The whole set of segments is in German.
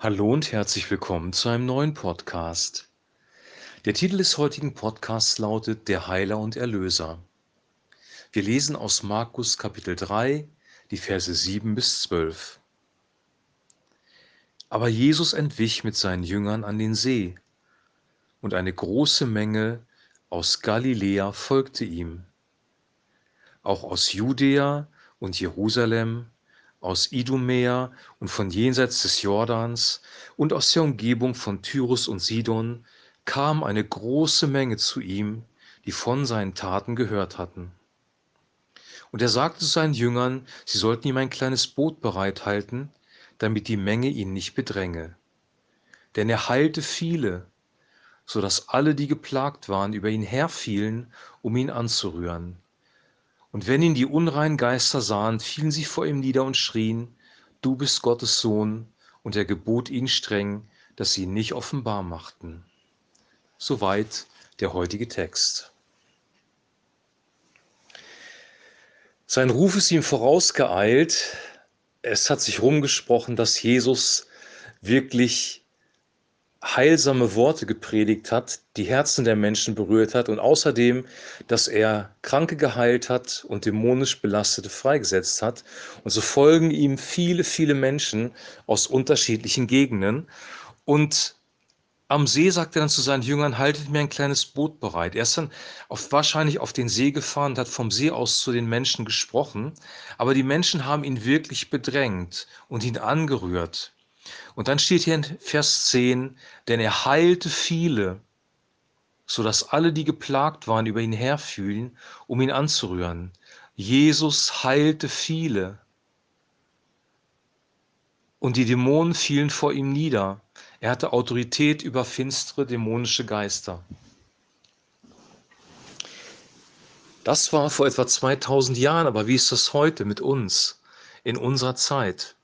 Hallo und herzlich willkommen zu einem neuen Podcast. Der Titel des heutigen Podcasts lautet Der Heiler und Erlöser. Wir lesen aus Markus Kapitel 3, die Verse 7 bis 12. Aber Jesus entwich mit seinen Jüngern an den See, und eine große Menge aus Galiläa folgte ihm. Auch aus Judäa und Jerusalem aus Idumäa und von jenseits des Jordans und aus der Umgebung von Tyrus und Sidon kam eine große Menge zu ihm, die von seinen Taten gehört hatten. Und er sagte zu seinen Jüngern, sie sollten ihm ein kleines Boot bereithalten, damit die Menge ihn nicht bedränge. Denn er heilte viele, so dass alle, die geplagt waren, über ihn herfielen, um ihn anzurühren. Und wenn ihn die unreinen Geister sahen, fielen sie vor ihm nieder und schrien, Du bist Gottes Sohn, und er gebot ihnen streng, dass sie ihn nicht offenbar machten. Soweit der heutige Text. Sein Ruf ist ihm vorausgeeilt. Es hat sich rumgesprochen, dass Jesus wirklich heilsame Worte gepredigt hat, die Herzen der Menschen berührt hat und außerdem, dass er Kranke geheilt hat und dämonisch Belastete freigesetzt hat. Und so folgen ihm viele, viele Menschen aus unterschiedlichen Gegenden. Und am See sagt er dann zu seinen Jüngern, haltet mir ein kleines Boot bereit. Er ist dann auf, wahrscheinlich auf den See gefahren und hat vom See aus zu den Menschen gesprochen. Aber die Menschen haben ihn wirklich bedrängt und ihn angerührt. Und dann steht hier in Vers 10, denn er heilte viele, sodass alle, die geplagt waren, über ihn herfühlen, um ihn anzurühren. Jesus heilte viele. Und die Dämonen fielen vor ihm nieder. Er hatte Autorität über finstere dämonische Geister. Das war vor etwa 2000 Jahren, aber wie ist das heute mit uns in unserer Zeit?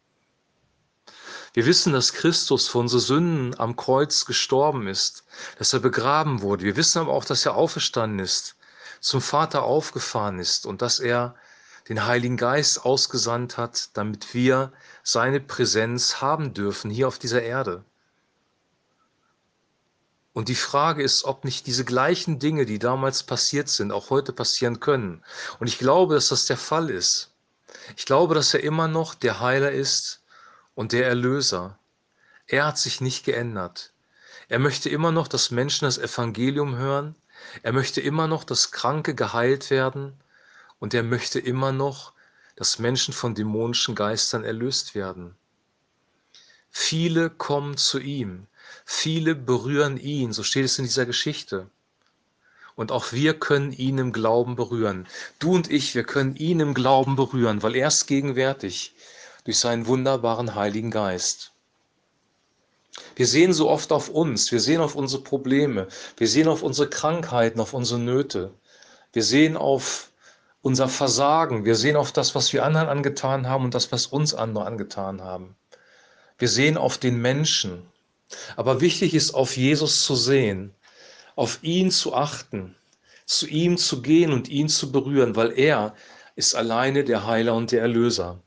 Wir wissen, dass Christus für unsere Sünden am Kreuz gestorben ist, dass er begraben wurde. Wir wissen aber auch, dass er auferstanden ist, zum Vater aufgefahren ist und dass er den Heiligen Geist ausgesandt hat, damit wir seine Präsenz haben dürfen hier auf dieser Erde. Und die Frage ist, ob nicht diese gleichen Dinge, die damals passiert sind, auch heute passieren können. Und ich glaube, dass das der Fall ist. Ich glaube, dass er immer noch der Heiler ist, und der Erlöser. Er hat sich nicht geändert. Er möchte immer noch, dass Menschen das Evangelium hören. Er möchte immer noch, dass Kranke geheilt werden. Und er möchte immer noch, dass Menschen von dämonischen Geistern erlöst werden. Viele kommen zu ihm. Viele berühren ihn. So steht es in dieser Geschichte. Und auch wir können ihn im Glauben berühren. Du und ich, wir können ihn im Glauben berühren, weil er ist gegenwärtig durch seinen wunderbaren Heiligen Geist. Wir sehen so oft auf uns, wir sehen auf unsere Probleme, wir sehen auf unsere Krankheiten, auf unsere Nöte, wir sehen auf unser Versagen, wir sehen auf das, was wir anderen angetan haben und das, was uns andere angetan haben. Wir sehen auf den Menschen. Aber wichtig ist, auf Jesus zu sehen, auf ihn zu achten, zu ihm zu gehen und ihn zu berühren, weil er ist alleine der Heiler und der Erlöser.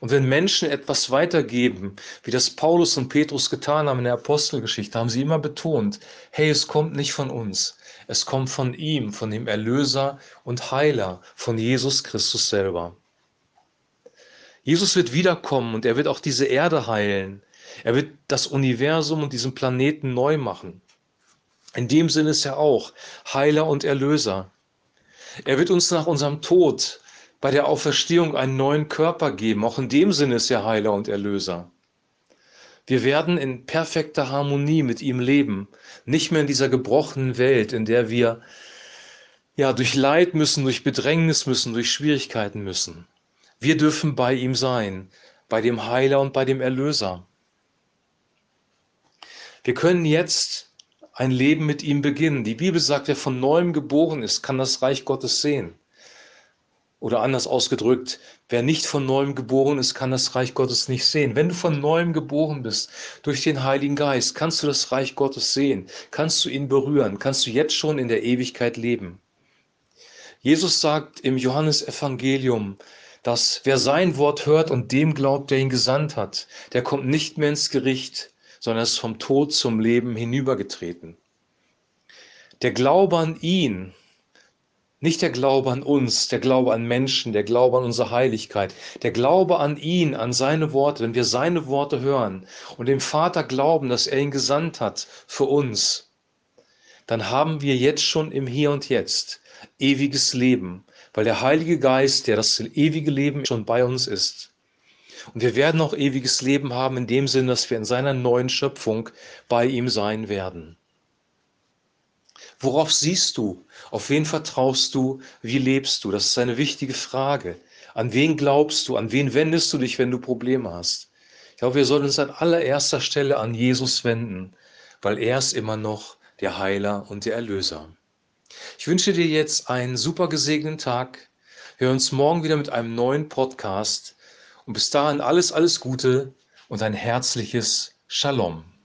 Und wenn Menschen etwas weitergeben, wie das Paulus und Petrus getan haben in der Apostelgeschichte, haben sie immer betont, hey, es kommt nicht von uns, es kommt von ihm, von dem Erlöser und Heiler, von Jesus Christus selber. Jesus wird wiederkommen und er wird auch diese Erde heilen. Er wird das Universum und diesen Planeten neu machen. In dem Sinne ist er auch Heiler und Erlöser. Er wird uns nach unserem Tod bei der Auferstehung einen neuen Körper geben. Auch in dem Sinne ist er Heiler und Erlöser. Wir werden in perfekter Harmonie mit ihm leben, nicht mehr in dieser gebrochenen Welt, in der wir ja durch Leid müssen, durch Bedrängnis müssen, durch Schwierigkeiten müssen. Wir dürfen bei ihm sein, bei dem Heiler und bei dem Erlöser. Wir können jetzt ein Leben mit ihm beginnen. Die Bibel sagt, wer von neuem geboren ist, kann das Reich Gottes sehen. Oder anders ausgedrückt, wer nicht von neuem geboren ist, kann das Reich Gottes nicht sehen. Wenn du von neuem geboren bist durch den Heiligen Geist, kannst du das Reich Gottes sehen, kannst du ihn berühren, kannst du jetzt schon in der Ewigkeit leben. Jesus sagt im Johannesevangelium, dass wer sein Wort hört und dem glaubt, der ihn gesandt hat, der kommt nicht mehr ins Gericht, sondern ist vom Tod zum Leben hinübergetreten. Der Glaube an ihn, nicht der Glaube an uns, der Glaube an Menschen, der Glaube an unsere Heiligkeit, der Glaube an ihn, an seine Worte, wenn wir seine Worte hören und dem Vater glauben, dass er ihn gesandt hat für uns, dann haben wir jetzt schon im Hier und Jetzt ewiges Leben, weil der Heilige Geist, der das ewige Leben schon bei uns ist. Und wir werden auch ewiges Leben haben in dem Sinn, dass wir in seiner neuen Schöpfung bei ihm sein werden. Worauf siehst du? Auf wen vertraust du? Wie lebst du? Das ist eine wichtige Frage. An wen glaubst du? An wen wendest du dich, wenn du Probleme hast? Ich glaube, wir sollen uns an allererster Stelle an Jesus wenden, weil er ist immer noch der Heiler und der Erlöser. Ich wünsche dir jetzt einen super gesegneten Tag. Wir hören uns morgen wieder mit einem neuen Podcast. Und bis dahin alles, alles Gute und ein herzliches Shalom.